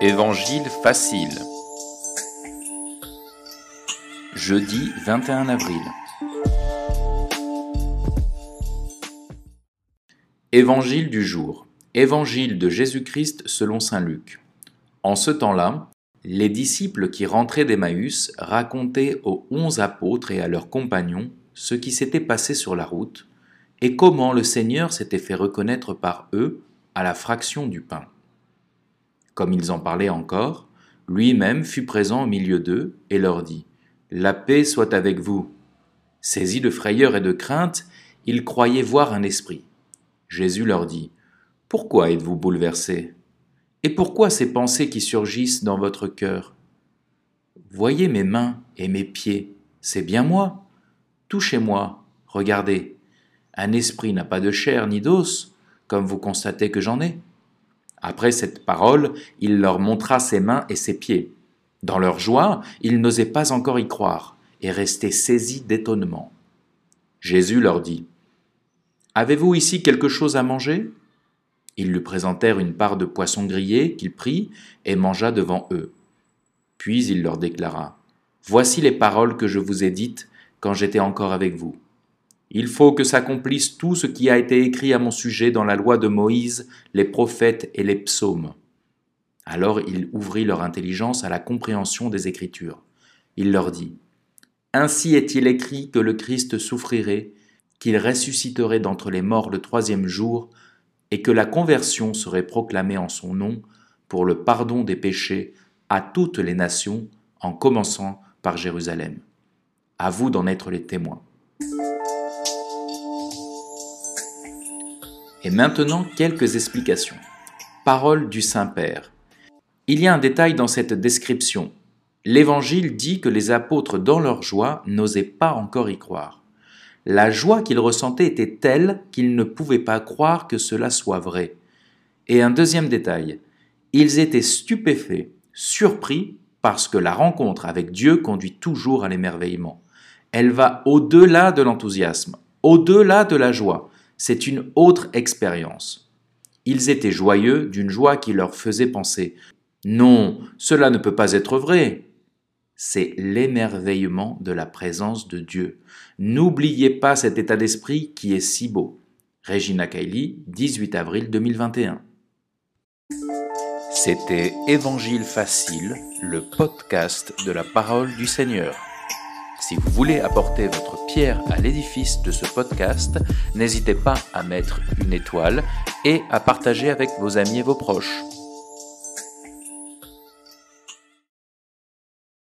Évangile facile. Jeudi 21 avril. Évangile du jour. Évangile de Jésus-Christ selon Saint Luc. En ce temps-là, les disciples qui rentraient d'Emmaüs racontaient aux onze apôtres et à leurs compagnons ce qui s'était passé sur la route et comment le Seigneur s'était fait reconnaître par eux à la fraction du pain. Comme ils en parlaient encore, lui-même fut présent au milieu d'eux et leur dit La paix soit avec vous. Saisis de frayeur et de crainte, ils croyaient voir un esprit. Jésus leur dit Pourquoi êtes-vous bouleversés? Et pourquoi ces pensées qui surgissent dans votre cœur? Voyez mes mains et mes pieds, c'est bien moi. Touchez-moi, regardez. Un esprit n'a pas de chair ni d'os, comme vous constatez que j'en ai. Après cette parole, il leur montra ses mains et ses pieds. Dans leur joie, ils n'osaient pas encore y croire et restaient saisis d'étonnement. Jésus leur dit, Avez-vous ici quelque chose à manger? Ils lui présentèrent une part de poisson grillé qu'il prit et mangea devant eux. Puis il leur déclara, Voici les paroles que je vous ai dites quand j'étais encore avec vous. Il faut que s'accomplisse tout ce qui a été écrit à mon sujet dans la loi de Moïse, les prophètes et les psaumes. Alors il ouvrit leur intelligence à la compréhension des Écritures. Il leur dit, Ainsi est-il écrit que le Christ souffrirait, qu'il ressusciterait d'entre les morts le troisième jour, et que la conversion serait proclamée en son nom pour le pardon des péchés à toutes les nations, en commençant par Jérusalem. À vous d'en être les témoins. Et maintenant, quelques explications. Parole du Saint-Père. Il y a un détail dans cette description. L'Évangile dit que les apôtres, dans leur joie, n'osaient pas encore y croire. La joie qu'ils ressentaient était telle qu'ils ne pouvaient pas croire que cela soit vrai. Et un deuxième détail. Ils étaient stupéfaits, surpris, parce que la rencontre avec Dieu conduit toujours à l'émerveillement. Elle va au-delà de l'enthousiasme, au-delà de la joie c'est une autre expérience. Ils étaient joyeux d'une joie qui leur faisait penser Non, cela ne peut pas être vrai. C'est l'émerveillement de la présence de Dieu. N'oubliez pas cet état d'esprit qui est si beau. Regina Kaili, 18 avril 2021. C'était Évangile facile, le podcast de la parole du Seigneur. Si vous voulez apporter votre pierre à l'édifice de ce podcast, n'hésitez pas à mettre une étoile et à partager avec vos amis et vos proches.